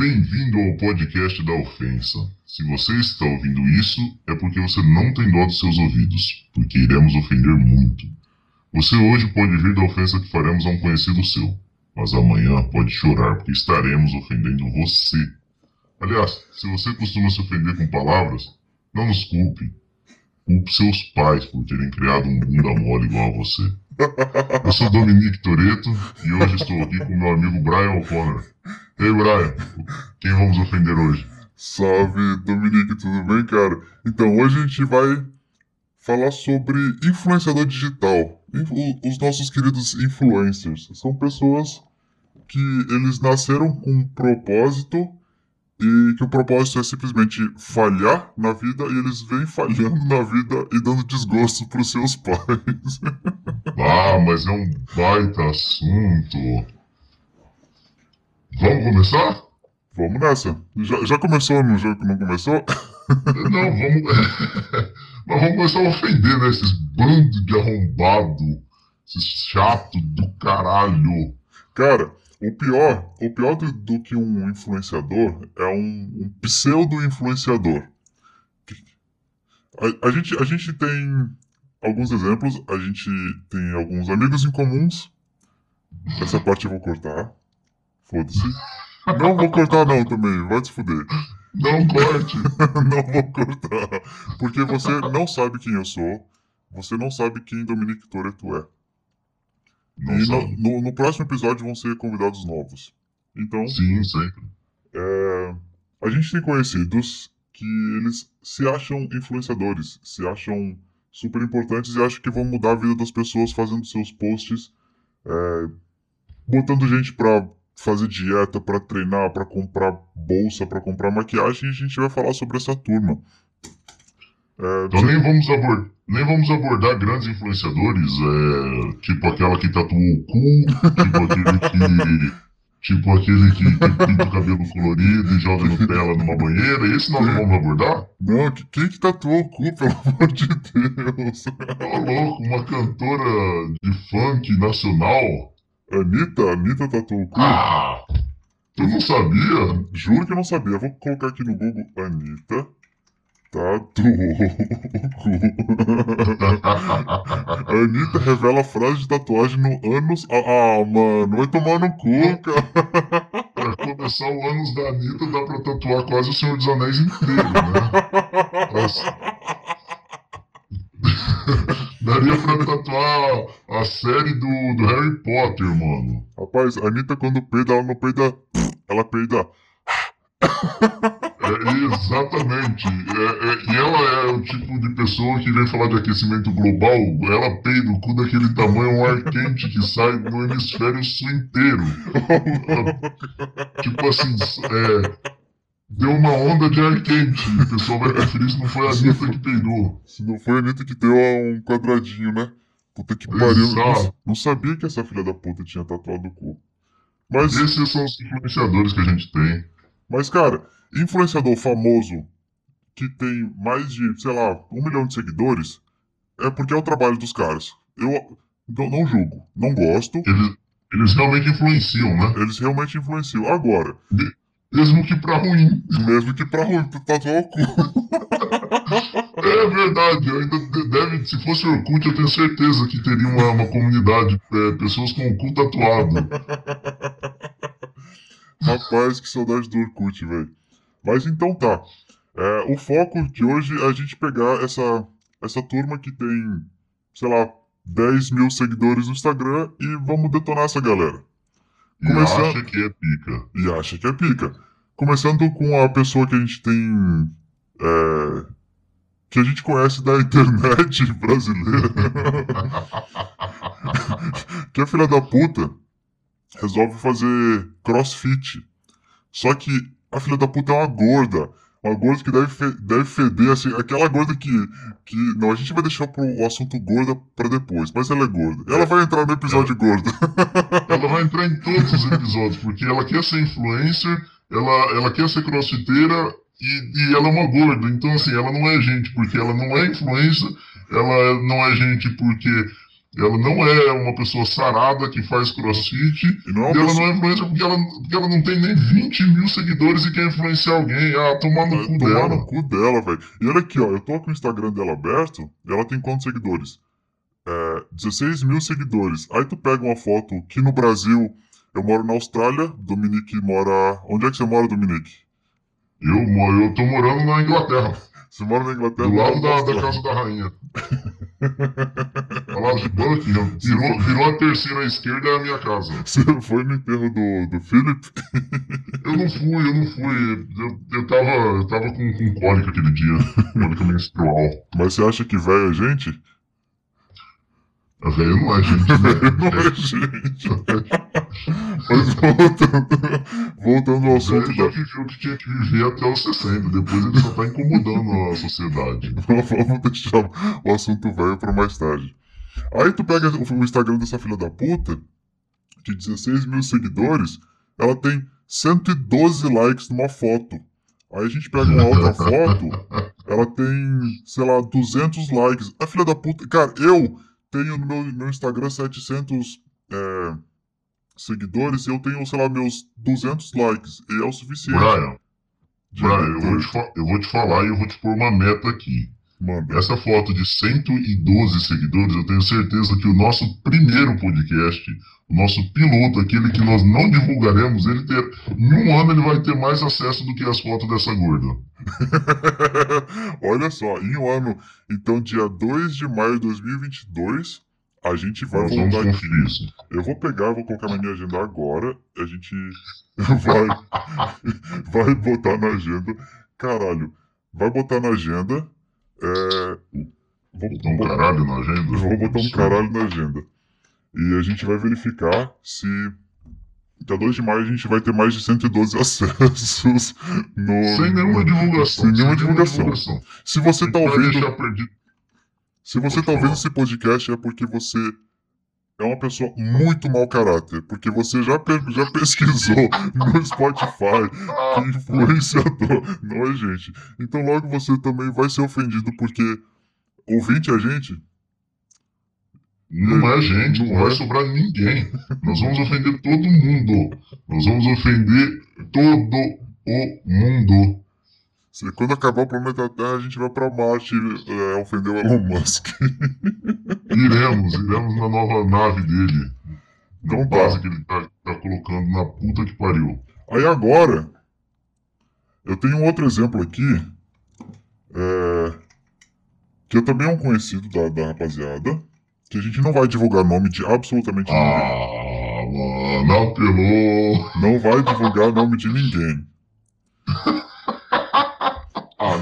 Bem-vindo ao podcast da ofensa. Se você está ouvindo isso, é porque você não tem dó dos seus ouvidos, porque iremos ofender muito. Você hoje pode rir da ofensa que faremos a um conhecido seu, mas amanhã pode chorar porque estaremos ofendendo você. Aliás, se você costuma se ofender com palavras, não nos culpe. Culpe seus pais por terem criado um bunda mole igual a você. Eu sou Dominique Toreto e hoje estou aqui com meu amigo Brian O'Connor. Ei, Brian, quem vamos ofender hoje? Salve, Dominique, tudo bem, cara? Então, hoje a gente vai falar sobre influenciador digital. Os nossos queridos influencers. São pessoas que eles nasceram com um propósito e que o propósito é simplesmente falhar na vida e eles vêm falhando na vida e dando desgosto para os seus pais. ah, mas é um baita assunto. Vamos começar? Vamos nessa. Já, já começou no jogo que não começou? não, vamos. mas vamos começar a ofender, né? Esses bandos de arrombado. Esses chato do caralho. Cara, o pior, o pior do, do que um influenciador é um, um pseudo-influenciador. A, a, gente, a gente tem alguns exemplos, a gente tem alguns amigos em comuns. Essa parte eu vou cortar. Foda-se. Não vou cortar não também, vai se fuder. Não corte. não vou cortar. Porque você não sabe quem eu sou. Você não sabe quem Dominique Toretto é. Não e no, no, no, próximo episódio vão ser convidados novos. Então. Sim, sempre. É, a gente tem conhecidos que eles se acham influenciadores, se acham super importantes e acham que vão mudar a vida das pessoas fazendo seus posts, é, botando gente pra fazer dieta, para treinar, para comprar bolsa, para comprar maquiagem, e a gente vai falar sobre essa turma. É, então nem vamos, abordar, nem vamos abordar grandes influenciadores, é, tipo aquela que tatuou o cu, tipo aquele que. Tipo aquele que, que pinta o cabelo colorido e joga Nutella numa banheira, esse nós não vamos abordar? Não, quem que tatuou o cu, pelo amor de Deus? Ô louco, uma cantora de funk nacional. Anitta, Anitta tatuou o cu? Ah, tu não sabia? Juro que eu não sabia. Vou colocar aqui no Google Anitta o cu. Anitta revela frase de tatuagem no ânus. Ah, ah, mano, vai tomar no cu, cara. Pra começar o ânus da Anitta, dá pra tatuar quase o Senhor dos Anéis inteiro, né? Daria pra tatuar a série do, do Harry Potter, mano. Rapaz, a Anitta quando peida, ela não peida. Ela peida. É, exatamente. É, é, e ela é o tipo de pessoa que vem falar de aquecimento global. Ela peida o cu daquele tamanho, um ar quente que sai no hemisfério sul inteiro. tipo assim, é, deu uma onda de ar quente. O pessoal vai preferir se não foi a Anitta que peidou. Se não foi a Anitta que deu um quadradinho, né? Puta que pariu. Não, não sabia que essa filha da puta tinha tatuado o cu. Mas... Esses são os influenciadores que a gente tem. Mas, cara, influenciador famoso que tem mais de, sei lá, um milhão de seguidores, é porque é o trabalho dos caras. Eu não, não julgo, não gosto. Eles, eles realmente influenciam, né? Eles realmente influenciam. Agora, mesmo que pra ruim. Mesmo que pra ruim, tu tatuou o cu. é verdade, ainda deve, se fosse Orkut, eu tenho certeza que teria uma, uma comunidade, é, pessoas com o cu tatuado. Rapaz, que saudade do Orkut, velho. Mas então tá. É, o foco de hoje é a gente pegar essa, essa turma que tem, sei lá, 10 mil seguidores no Instagram e vamos detonar essa galera. Começando... E acha que é pica. E acha que é pica. Começando com a pessoa que a gente tem. É... Que a gente conhece da internet brasileira. que a filha da puta resolve fazer crossfit. Só que a filha da puta é uma gorda. Uma gorda que deve, fe deve feder, assim, aquela gorda que, que. Não, a gente vai deixar pro, o assunto gorda pra depois, mas ela é gorda. Ela vai entrar no episódio gorda. Ela vai entrar em todos os episódios, porque ela quer ser influencer, ela, ela quer ser crossfiteira e, e ela é uma gorda. Então, assim, ela não é gente porque ela não é influencer, ela não é gente porque ela não é uma pessoa sarada que faz crossfit. E não é E ela pessoa... não é influencer porque ela, porque ela não tem nem 20 mil seguidores e quer influenciar alguém. Ah, tomar no cu Tomar dela. no cu dela, velho. E olha aqui, ó. Eu tô com o Instagram dela aberto. Ela tem quantos seguidores? É, 16 mil seguidores. Aí tu pega uma foto que no Brasil eu moro na Austrália. Dominique mora. Onde é que você mora, Dominique? Eu, moro- eu tô morando na Inglaterra, Você mora na Inglaterra? do lado da, da. Casa da Rainha. Ao lado de Buckingham. Virou, virou a terceira à esquerda é a minha casa. Você foi no enterro do, do Philip? Eu não fui, eu não fui. Eu, eu tava, eu tava com, com cólica aquele dia. Cólica menstrual. Mas você acha que velho é gente? A velha não é gente, Não é né? gente. Mas voltando, voltando ao assunto velho já viveu o que tinha que viver até os 60. Depois ele só tá incomodando a sociedade. Vamos deixar o assunto velho pra mais tarde. Aí tu pega o Instagram dessa filha da puta, de 16 mil seguidores, ela tem 112 likes numa foto. Aí a gente pega uma outra foto, ela tem, sei lá, 200 likes. A filha da puta. Cara, eu tenho no meu, meu Instagram 700 é, seguidores e eu tenho, sei lá, meus 200 likes. E é o suficiente. Brian, Brian, eu vou, te eu vou te falar e eu vou te pôr uma meta aqui. Manda. Essa foto de 112 seguidores, eu tenho certeza que o nosso primeiro podcast, o nosso piloto, aquele que nós não divulgaremos, ele ter, em um ano ele vai ter mais acesso do que as fotos dessa gorda. Olha só, em um ano, então dia 2 de maio de 2022, a gente vai Nós vamos voltar conferir isso. Eu vou pegar, vou colocar na minha agenda agora, a gente vai, vai botar na agenda. Caralho, vai botar na agenda. É, vou, Botar um caralho na agenda. vou botar um caralho na agenda. E a gente vai verificar se. Dia 2 de maio a gente vai ter mais de 112 acessos no. Sem nenhuma divulgação. Sem nenhuma divulgação. Se você tá Vai ouvindo. Se você Pode tá ouvindo esse podcast é porque você é uma pessoa muito mau caráter. Porque você já, pe- já pesquisou no Spotify que influenciador não é gente. Então logo você também vai ser ofendido porque ouvinte é gente. Não é gente, não vai é. sobrar ninguém. Nós vamos ofender todo mundo. Nós vamos ofender todo o mundo. Se- Quando acabar o planeta Terra, a gente vai pra Marte é, ofender o Elon Musk. Iremos, iremos na nova nave dele. Na Então tá. base que ele tá, tá colocando na puta que pariu. Aí agora, eu tenho um outro exemplo aqui, é, que eu também é um conhecido da, da rapaziada, que a gente não vai divulgar nome de absolutamente ninguém. Ah, mano, apelou. Não vai divulgar nome de ninguém.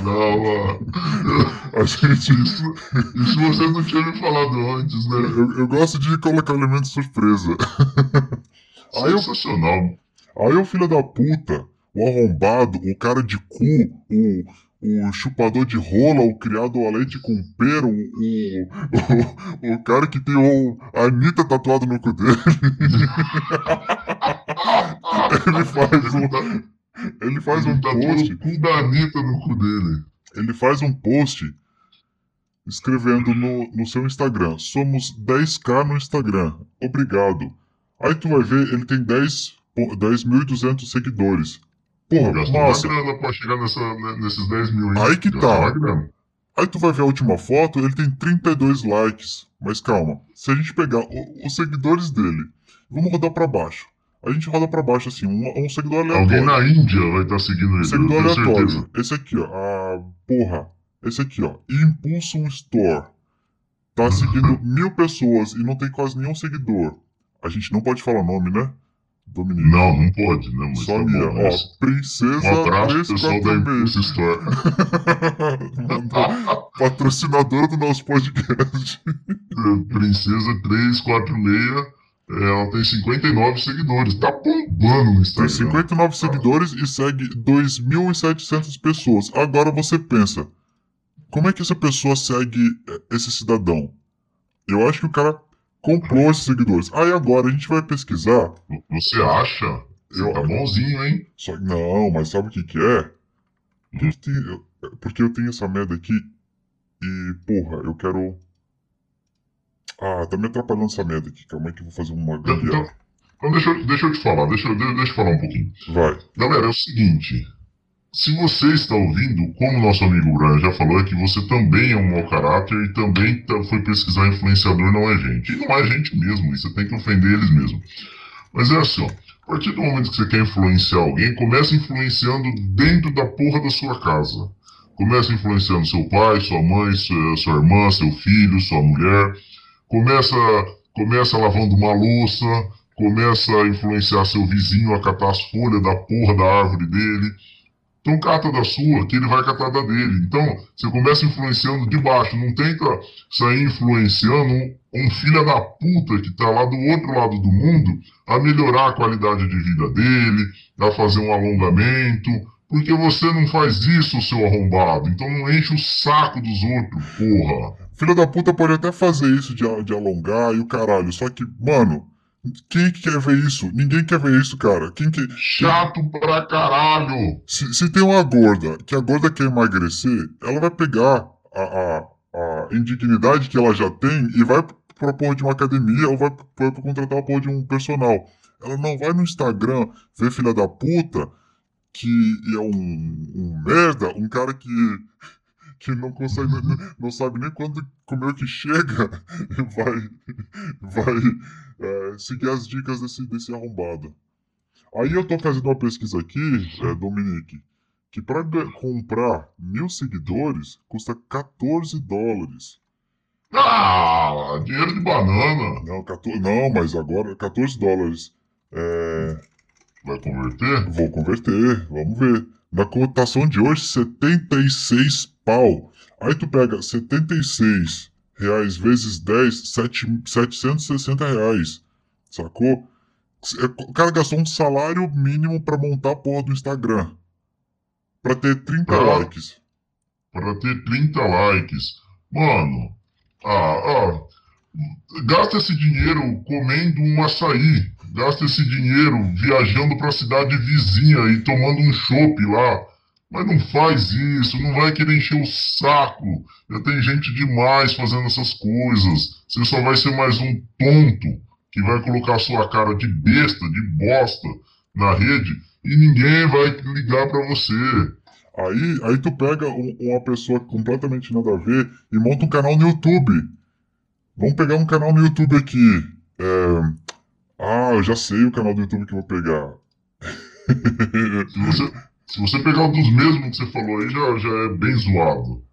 Não. A gente, Isso, isso vocês não tinham me falado antes, né? eu, eu gosto de colocar elemento surpresa. Aí eu- Sensacional. Aí o filho da puta, o arrombado, o cara de cu, o, o chupador de rola, o criado a leite com pera, o, o, o cara que tem o, a Anitta tatuado no cu dele. ele faz um, ele faz um Ele tá post, cu da Anitta no cu dele. ele faz um post escrevendo no, no seu Instagram, somos 10k no Instagram, obrigado. Aí tu vai ver, ele tem 10 po- 10.200 seguidores. Porra, Gastou uma grana pra chegar nessa, né, nesses 10 mil Aí que Gastou tá. Aí tu vai ver a última foto, ele tem 32 likes. Mas calma, se a gente pegar o- os seguidores dele, vamos rodar pra baixo. A gente roda pra baixo assim, um, um seguidor Alguém aleatório. na Índia vai estar seguindo Um ele, seguidor aleatório. certeza. Esse aqui, ó. Porra. Esse aqui, ó. Impulsum Store. Tá seguindo mil pessoas e não tem quase nenhum seguidor. A gente não pode falar nome, né? Dominique. Não, não pode, né? Mas Só tá minha. bom, Ó, mas... Princesa Um abraço pessoal da 346. Impulse Store. Patrocinadora do nosso podcast. Princesa 346, é, ela tem 59 seguidores. Tá bombando no Tem Instagram. 59 seguidores e segue 2.700 pessoas. Agora você pensa, como é que essa pessoa segue eh, esse cidadão? Eu acho que o cara comprou esses seguidores. Aí agora a gente vai pesquisar. Você acha? Você Eu- tá bonzinho, hein? Só, não, mas sabe o que que é? Eu tenho- porque eu tenho essa merda aqui e, porra, eu quero... Ah, tá me atrapalhando essa merda aqui. Calma aí que eu vou fazer uma Então, gambiarra. então deixa, eu- deixa eu te falar, deixa, eu- deixa eu falar um pouquinho. Vai. Galera, é o seguinte. Se você está ouvindo, como nosso amigo Brian já falou, é que você também é um mau caráter e também tá- foi pesquisar influenciador, não é gente. E não é gente mesmo, você tem que ofender eles mesmo. Mas é assim, ó. A partir do momento que você quer influenciar alguém, começa influenciando dentro da porra da sua casa. Começa influenciando seu pai, sua mãe, sua, sua irmã, seu filho, sua mulher. Começa, começa lavando uma louça. Começa a influenciar seu vizinho a catar as folhas da porra da árvore dele. Então cata da sua, que ele vai catar da dele. Então, você começa influenciando de baixo. Não tenta sair influenciando um, filho da puta que tá lá do outro lado do mundo a melhorar a qualidade de vida dele, a fazer um alongamento. Porque você não faz isso, seu arrombado. Então não enche o saco dos outros, porra. Filho da puta pode até fazer isso de, de alongar e o caralho. Só que, mano, quem que quer ver isso? Ninguém quer ver isso, cara. Quem que. Chato pra caralho. Se, se tem uma gorda que a gorda quer emagrecer, ela vai pegar a, a, a indignidade que ela já tem e vai pra porra de uma academia ou vai, vai pra contratar uma porra de um personal. Ela não vai no Instagram ver filha da puta que é um, um merda, um cara que, que não consegue, não, sabe nem quando comer o que chega e vai, vai é, seguir as dicas desse, desse arrombado. Aí eu tô fazendo uma pesquisa aqui, é, Dominique, que para comprar mil seguidores custa 14 dólares. Ah, dinheiro de banana. Não, 14, não, mas agora 14 dólares. É, Vai converter? vou converter, vamos ver. Na cotação de hoje, 76 pau. Aí tu pega 76 reais vezes 10, 7, 760 reais. Sacou? É, O cara gastou um salário mínimo pra montar a porra do Instagram. Pra ter 30 Ah. likes. Pra ter 30 likes. Mano, ah, ah, gasta esse dinheiro comendo um açaí. Gasta esse dinheiro viajando pra cidade vizinha e tomando um chopp lá. Mas não faz isso, não vai querer encher o saco. Já tem gente demais fazendo essas coisas. Você só vai ser mais um tonto que vai colocar a sua cara de besta, de bosta na rede e ninguém vai ligar pra você. Aí, aí tu pega um- uma pessoa completamente nada a ver e monta um canal no YouTube. Vamos pegar um canal no YouTube aqui. É, Ah, eu já sei o canal do YouTube que eu vou pegar. Se você, se você pegar um dos mesmos que você falou aí, já, já é bem zoado.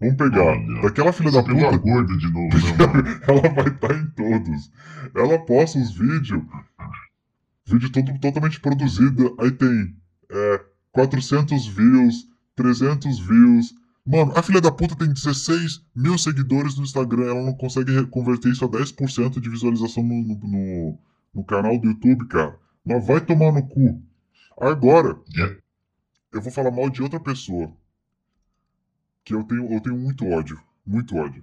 Vamos pegar. Olha, Daquela filha da puta, gorda de novo, né, ela vai estar em todos. Ela posta os vídeos. Vídeo todo, totalmente produzido. Aí tem é, 400 views, 300 views. Mano, a filha da puta tem 16 mil seguidores no Instagram. Ela não consegue converter isso a 10% de visualização no, no, no- canal do YouTube, cara. Mas vai tomar no cu. Agora, É. eu vou falar mal de outra pessoa. Que eu tenho, eu tenho muito ódio. Muito ódio.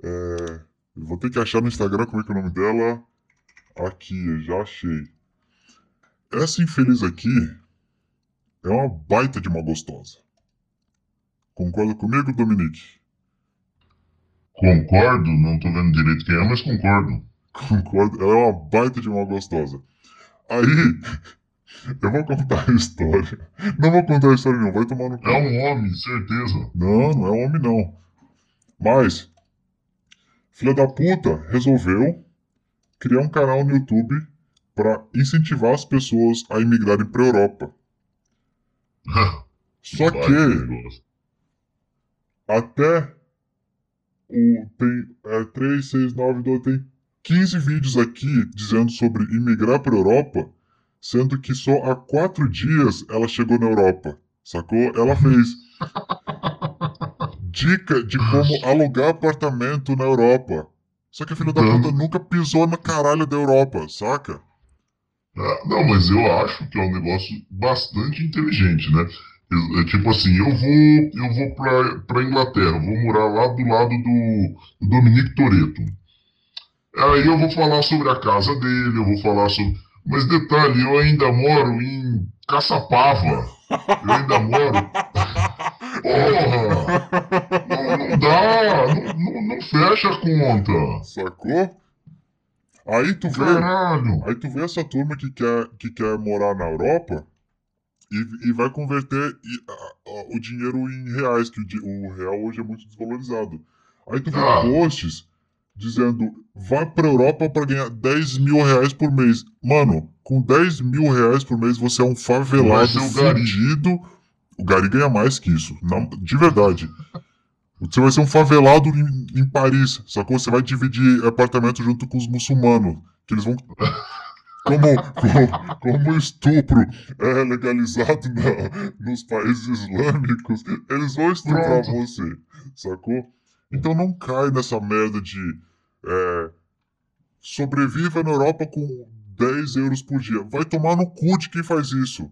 É, eu vou ter que achar no Instagram como é que é o nome dela. Aqui, já achei. Essa infeliz aqui é uma baita de uma gostosa. Concorda comigo, Dominique? Concordo, não tô vendo direito quem é, mas concordo. Concordo. Ela é uma baita de uma gostosa. Aí, eu vou contar a história. Não vou contar a história, não. Vai tomar no cu. É um homem, certeza. Não, não é homem, não. Mas, filha da puta resolveu criar um canal no YouTube para incentivar as pessoas a imigrarem para Europa. Só que. Até o tem é, 3, 6, 9, 12, tem 15 vídeos aqui dizendo sobre imigrar para Europa, sendo que só há 4 dias ela chegou na Europa. Sacou? Ela fez dica de como alugar apartamento na Europa. Só que a filha da puta nunca pisou na caralho da Europa, saca? Ah, não, mas eu acho que é um negócio bastante inteligente, né? Eu- é tipo assim, eu vou, eu vou pra, pra Inglaterra, vou morar lá do lado do, do Dominique Toretto. Aí eu vou falar sobre a casa dele, eu vou falar sobre. Mas detalhe, eu ainda moro em Caçapava. Eu ainda moro. Porra! Não, não dá! Não, não, não fecha a conta. Sacou? Aí tu vê. Caralho. Aí tu vê essa turma que quer, que quer morar na Europa e, e vai converter e, a- a- o dinheiro em reais, que o, o real hoje é muito desvalorizado. Aí tu vê Ah. posts dizendo vai pra Europa pra ganhar 10 mil reais por mês. Mano, com 10 mil reais por mês você é um favelado ser o Gari. fudido. O Gari ganha mais que isso, não, de verdade. Você vai ser um favelado em, em Paris, sacou? Você vai dividir apartamento junto com os muçulmanos. Que eles vão. Como, como, como o estupro é legalizado na- nos países islâmicos, eles vão estuprar Pronto. você, sacou? Então não cai nessa merda de. É, sobreviva na Europa com 10 euros por dia. Vai tomar no cu de quem faz isso.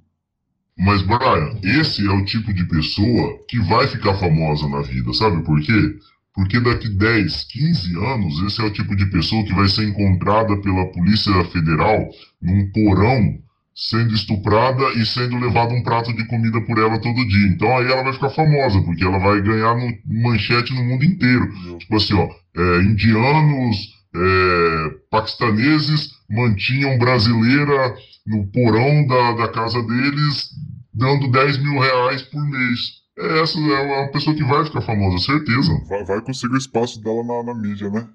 Mas, Brian, esse é o tipo de pessoa que vai ficar famosa na vida, sabe por quê? Porque daqui 10, 15 anos, esse é o tipo de pessoa que vai ser encontrada pela Polícia Federal num porão, sendo estuprada e sendo levado um prato de comida por ela todo dia. Então aí ela vai ficar famosa, porque ela vai ganhar no- manchete no mundo inteiro. Tipo assim, ó, é, indianos, é, paquistaneses mantinham brasileira no porão da, da casa deles, dando 10 mil reais por mês. É, Essa é uma pessoa que vai ficar famosa, certeza. Vai, vai conseguir o espaço dela na, na mídia, né?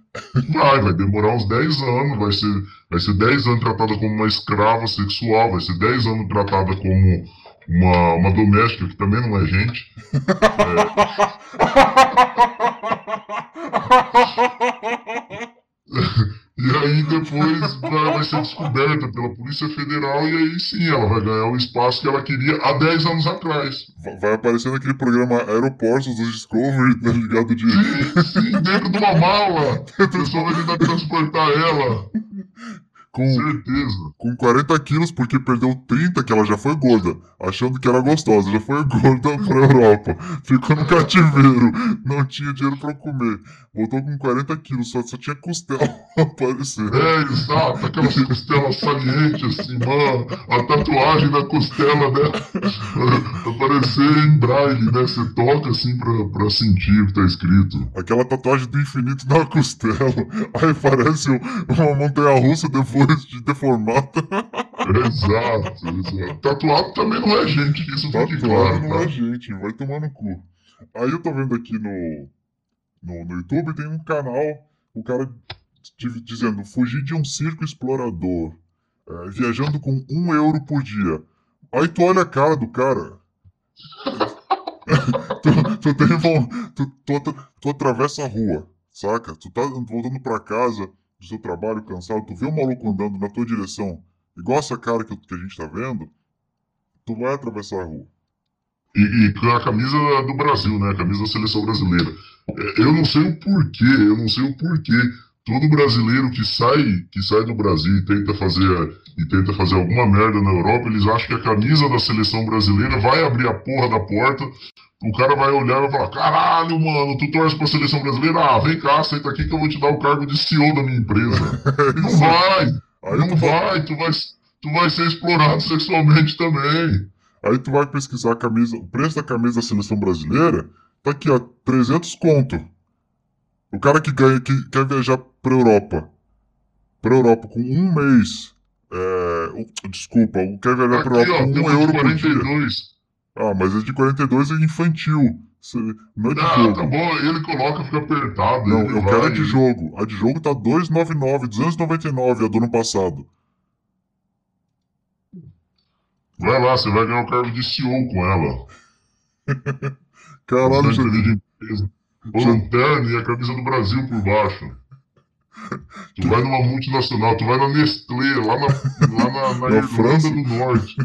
Vai, vai demorar uns 10 anos, vai ser, vai ser 10 anos tratada como uma escrava sexual, vai ser 10 anos tratada como uma, uma doméstica, que também não é gente. E aí depois vai, vai ser descoberta pela Polícia Federal e aí sim ela vai ganhar o espaço que ela queria há 10 anos atrás. Va- Vai aparecer naquele programa Aeroportos do Discovery, tá ligado? De... Sim, sim, dentro de uma mala. O pessoal vai tentar transportar ela. Com, Certeza. com 40 quilos, porque perdeu 30, que ela já foi gorda, achando que era gostosa, já foi gorda pra Europa. Ficou no cativeiro, não tinha dinheiro pra comer. Voltou com 40 quilos, só, só tinha costela aparecendo. É, exato, aquelas costelas salientes assim, mano, a tatuagem da costela dela aparecer em braille, né? Você toca assim pra, pra sentir o que tá escrito. Aquela tatuagem do infinito na costela. Aí parece um- uma montanha russa depois de deformada. Exato, exato. Tatuado também não é gente, isso fique Tatuado claro, não tá? é gente, vai tomar no cu. Aí eu tô vendo aqui no, no, no YouTube, tem um canal, o cara di- dizendo, fugir de um circo explorador, é, viajando com um euro por dia. Aí tu olha a cara do cara. tu, tu, tem, tu, tu, atra- tu atravessa a rua, saca? Tu tá voltando pra casa do seu trabalho cansado, tu vê um maluco andando na tua direção, igual essa cara que, que a gente tá vendo, tu vai atravessar a rua. E, e a camisa do Brasil, né? A camisa da seleção brasileira. É, Eu não sei o porquê, eu não sei o porquê. Todo brasileiro que sai, que sai do Brasil e tenta fazer e tenta fazer alguma merda na Europa, eles acham que a camisa da seleção brasileira vai abrir a porra da porta. O cara vai olhar e vai falar: Caralho, mano, tu torce pra seleção brasileira? Ah, vem cá, senta aqui que eu vou te dar o cargo de CEO da minha empresa. Não vai, Aí não tu vai, vai, tu vai, tu vai ser explorado sexualmente também. aí tu vai pesquisar a camisa, o preço da camisa da seleção brasileira, tá aqui, ó, 300 conto. O cara que ganha, que quer viajar pra Europa, pra Europa com um mês, é, desculpa, quer viajar pra Aqui, Europa ó, com um euro por dia. 42. Ah, mas é de 42 é infantil, não é de Ah, jogo. tá bom, ele coloca, fica apertado. Não, eu vai- quero a de jogo. A de jogo tá 299, 299 a do ano passado. Vai lá, você vai ganhar o cargo de CEO com ela. Caralho, já, de empresa. Lanterna e a camisa do Brasil por baixo. Tu vai numa multinacional, tu vai na Nestlé, lá na, lá na, na Na Irlanda França. do Norte.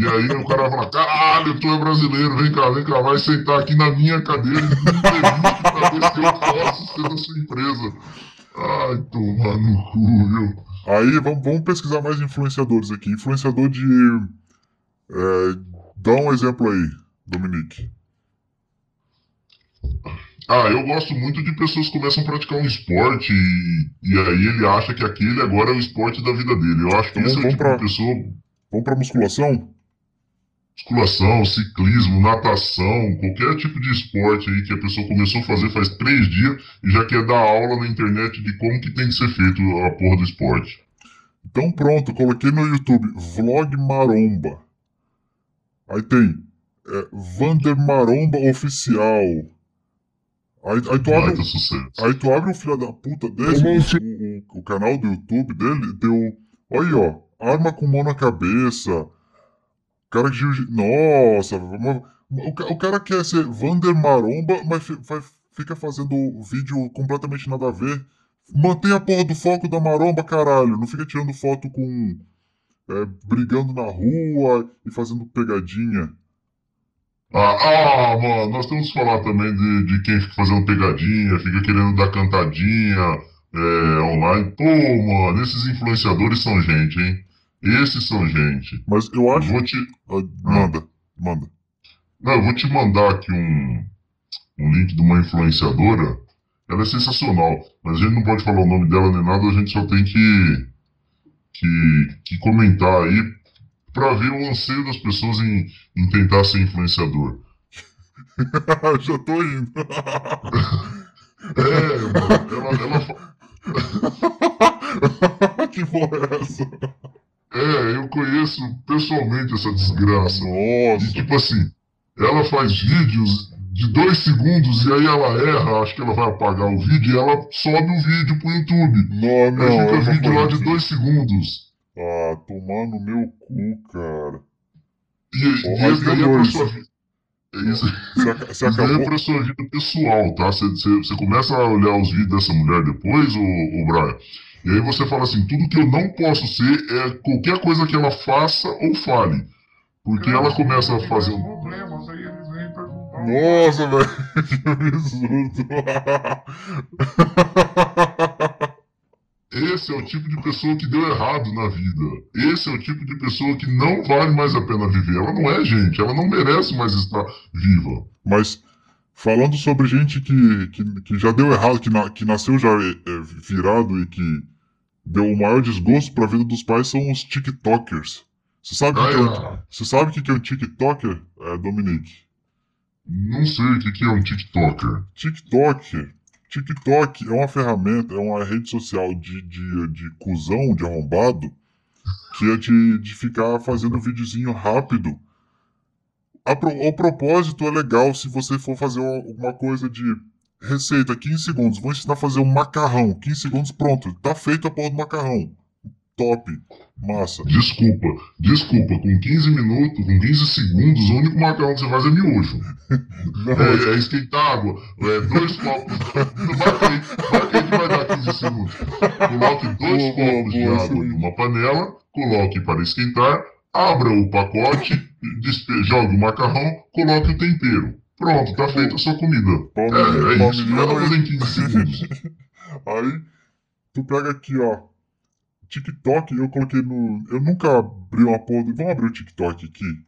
E aí o cara vai falar, caralho, tu é brasileiro, vem cá, vem cá, vai sentar aqui na minha cadeira e me entrevista pra ver se eu posso ser da sua empresa. Ai, tomar no cu, viu? Aí vamos, vamos pesquisar mais influenciadores aqui. Influenciador de. é, dá um exemplo aí, Dominique. Ah, eu gosto muito de pessoas que começam a praticar um esporte e, e aí ele acha que aquele agora é o esporte da vida dele. Eu acho que Então esse é o tipo pra- de pessoa. Vamos pra musculação? Musculação, ciclismo, natação, qualquer tipo de esporte aí que a pessoa começou a fazer faz três dias e já quer dar aula na internet de como que tem que ser feito a porra do esporte. Então pronto, coloquei no YouTube Vlog Maromba. Aí tem é, Vander Maromba Oficial. Aí, aí, tu abre, aí tu abre o filho da puta desse, o, o, o, canal do YouTube dele, deu. Olha aí, ó. Arma com mão na cabeça. Cara que Nossa, o, o cara quer ser Vander Maromba, mas fica fazendo vídeo completamente nada a ver. Mantém a porra do foco da maromba, caralho. Não fica tirando foto com. É, brigando na rua e fazendo pegadinha. Ah, ah, mano, nós temos que falar também de, de quem fica fazendo pegadinha, fica querendo dar cantadinha é, online. Pô, mano, esses influenciadores são gente, hein? Esses são gente. Mas eu acho. Vou te... Ah, manda, manda. Não, eu vou te mandar aqui um, um link de uma influenciadora. Ela é sensacional, mas a gente não pode falar o nome dela nem nada, a gente só tem que, que, que comentar aí para ver o anseio das pessoas em, em tentar ser influenciador. Já tô indo. é, mano, ela, ela... que porra é essa? É, eu conheço pessoalmente essa desgraça. Nossa. E tipo assim, ela faz vídeos de dois segundos e aí ela erra, acho que ela vai apagar o vídeo e ela sobe o vídeo pro YouTube. Não, não. Aí fica vídeo lá de dois segundos. Ah, tomar no meu cu, cara. E, e esse daí é pra sua vida. Isso, você, acabou... isso é pra sua vida pessoal, tá? Você, você, você, começa a olhar os vídeos dessa mulher depois, o, o Brian, e aí você fala assim, tudo que eu não posso ser é qualquer coisa que ela faça ou fale. Porque ela começa a fazer um... Problemas, aí eles vêm perguntar... Nossa, velho, que absurdo. Esse é o tipo de pessoa que deu errado na vida. Esse é o tipo de pessoa que não vale mais a pena viver. Ela não é gente, ela não merece mais estar viva. Mas falando sobre gente que, que, que já deu errado, que, na, que nasceu já é, virado e que deu o maior desgosto para a vida dos pais são os TikTokers. Você sabe o que, é um, você sabe que, que é um TikToker, é, Dominique? Não sei o que, que é um TikToker. TikToker TikTok é uma ferramenta, é uma rede social de, de, de cuzão, de arrombado, que é de, de ficar fazendo videozinho rápido. Pro, o propósito é legal se você for fazer alguma coisa de receita, 15 segundos. Vou ensinar a fazer um macarrão, 15 segundos, pronto. Tá feito a porra do macarrão top, massa. Desculpa, desculpa, com 15 minutos, com 15 segundos, o único macarrão que você faz é miojo. É, é esquentar água, é dois copos. Marca aí que vai dar 15 segundos. Coloque dois boa, copos boa, de água numa panela, coloque para esquentar, abra o pacote, jogue o macarrão, coloque o tempero. Pronto, tá feita a sua comida. Palmeiras, é, é isso, fazer em 15 segundos. Aí, tu pega aqui, ó, TikTok, eu coloquei no. Eu nunca abri uma porra. Vamos abrir o TikTok aqui.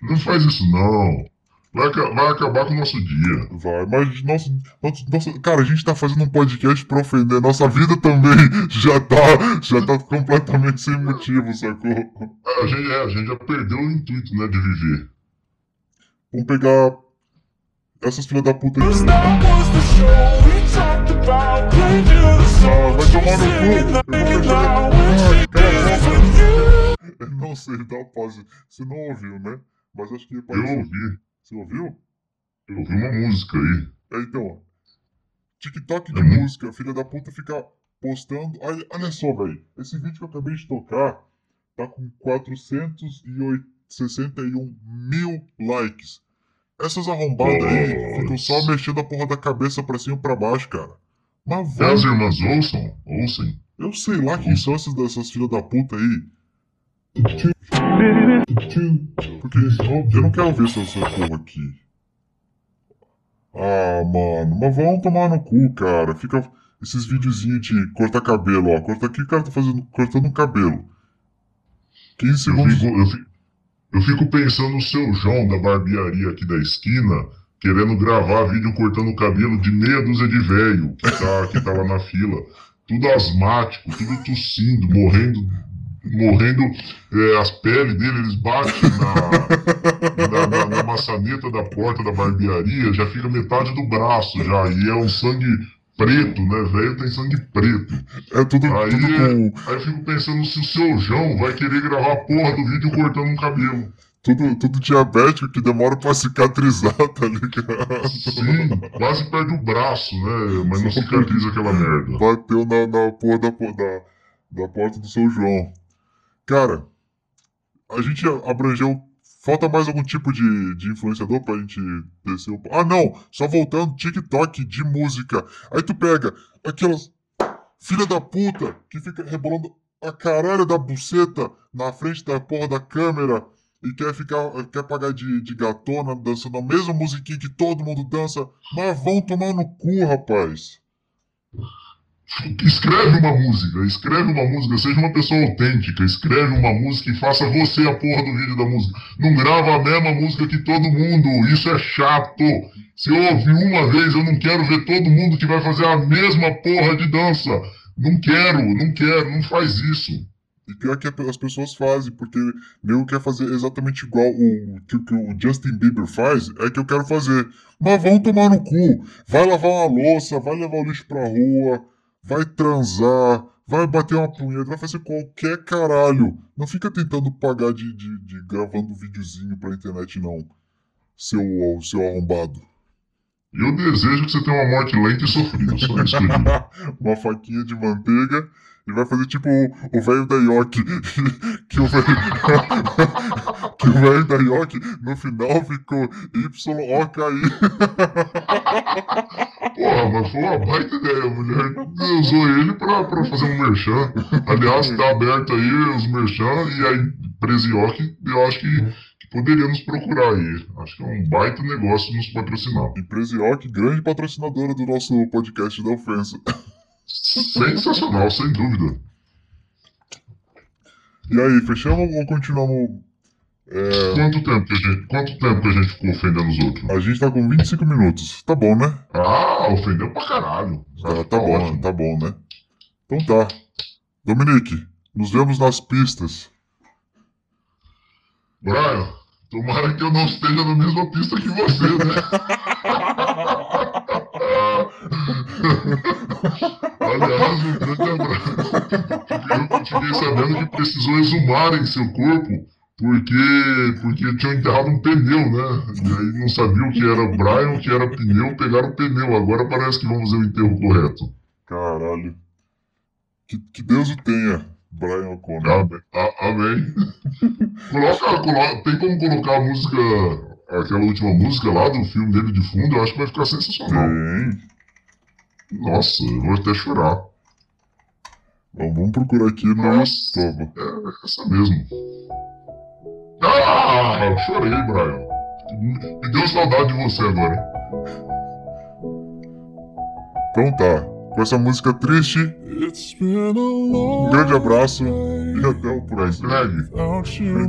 Não faz isso não. Vai, vai acabar com o nosso dia. Vai, mas nossa, nossa, cara, a gente tá fazendo um podcast pra ofender. Nossa vida também já tá, já tá completamente sem motivo, sacou? A gente, é, a gente já perdeu o intuito, né, de viver. Vamos pegar essas filhas da puta aqui. Ah, vai tomar no cu. Eu não sei, dá uma pausa. Você não ouviu, né? Mas acho que Eu ouvi. Você ouviu? Eu ouvi uma música aí. É, então. TikTok de uhum. música, filha da puta fica postando. Olha, olha só, velho. Esse vídeo que eu acabei de tocar tá com 461 mil likes. Essas arrombadas aí ficam só mexendo a porra da cabeça pra cima e pra baixo, cara. Mas vai. As irmãs ouçam? Ouçam. Eu sei lá quem são essas dessas filhas da puta aí. Porque eu não quero ver essa, essa porra aqui. Ah, mano, mas vamos tomar no cu, cara. Fica esses videozinhos de cortar cabelo, ó. Corta aqui, o cara tá fazendo, cortando o cabelo. 15 segundos. Eu fico, eu fico, eu fico pensando no seu João da barbearia aqui da esquina, querendo gravar vídeo cortando o cabelo de meia dúzia de velho que tá, que lá na fila. Tudo asmático, tudo tossindo, morrendo morrendo, é, as peles dele, eles batem na, na, na, na maçaneta da porta da barbearia, já fica metade do braço já, e é um sangue preto, né? Velho tem sangue preto. É tudo, Aí, tudo com. aí eu fico pensando se o seu João vai querer gravar a porra do vídeo cortando um cabelo. Tudo, tudo diabético que demora pra cicatrizar, tá ligado? Sim, quase perde o braço, né? Mas não cicatriza aquela merda. Bateu na, na porra da, da, da porta do seu João. Cara, a gente abrangeu. Falta mais algum tipo de, de influenciador pra gente descer o. Ah, não! Só voltando, TikTok de música. Aí tu pega aquelas. Filha da puta que fica rebolando a caralho da buceta na frente da porra da câmera e quer ficar. quer pagar de, de gatona dançando a mesma musiquinha que todo mundo dança. Mas vão tomar no cu, rapaz. Escreve uma música, escreve uma música, seja uma pessoa autêntica, escreve uma música e faça você a porra do vídeo da música. Não grava a mesma música que todo mundo, isso é chato. Se eu ouvir uma vez, eu não quero ver todo mundo que vai fazer a mesma porra de dança. Não quero, não quero, não faz isso. E pior que as pessoas fazem, porque nego quer fazer exatamente igual o que, que o Justin Bieber faz, é que eu quero fazer. Mas vão tomar no cu. Vai lavar uma louça, vai levar o lixo pra rua, vai transar, vai bater uma punheta, vai fazer qualquer caralho. Não fica tentando pagar de, de, de gravando videozinho pra internet, não. Seu, seu arrombado. Eu desejo que você tenha uma morte lenta e sofrida, só isso uma faquinha de manteiga e vai fazer tipo o- velho da Yoki. que o velho. que o velho da Yoki no final ficou YOKI. Porra, mas foi uma baita ideia. A mulher usou ele pra, pra fazer um merchan. Aliás, tá aberto aí os merchan e a Ioki, eu acho que, que poderia nos procurar aí. Acho que é um baita negócio nos patrocinar. Yoki, grande patrocinadora do nosso podcast da ofensa. Sensacional, sem dúvida. E aí, fechamos ou continuamos? É, Quanto tempo que a gente, quanto tempo que a gente ficou ofendendo os outros? a gente tá com 25 minutos. Tá bom, né? Ah, ofendeu pra caralho. Tá, tá bom, tá bom, né? Então tá. Dominique, nos vemos nas pistas. Brian, tomara que eu não esteja na mesma pista que você, né? Aliás, um grande abraço. Eu fiquei sabendo que precisou exumarem seu corpo porque, porque tinham enterrado um pneu, né? E aí não sabiam o que era Brian, o que era pneu, pegaram o pneu. Agora parece que vão fazer o enterro correto. Caralho. Que, que Deus o tenha, Brian O'Connor. Amém. A- Amém. Coloca, coloca, tem como colocar a música, aquela última música lá do filme dele de fundo? Eu acho que vai ficar sensacional. Tem. Nossa, eu vou até chorar. Bom, vamos procurar aqui no Nossa. É essa mesmo. Ah, chorei, Brian. Me deu saudade de você agora. Então tá. Com essa música triste, um grande abraço e até o próximo. Greg, without you,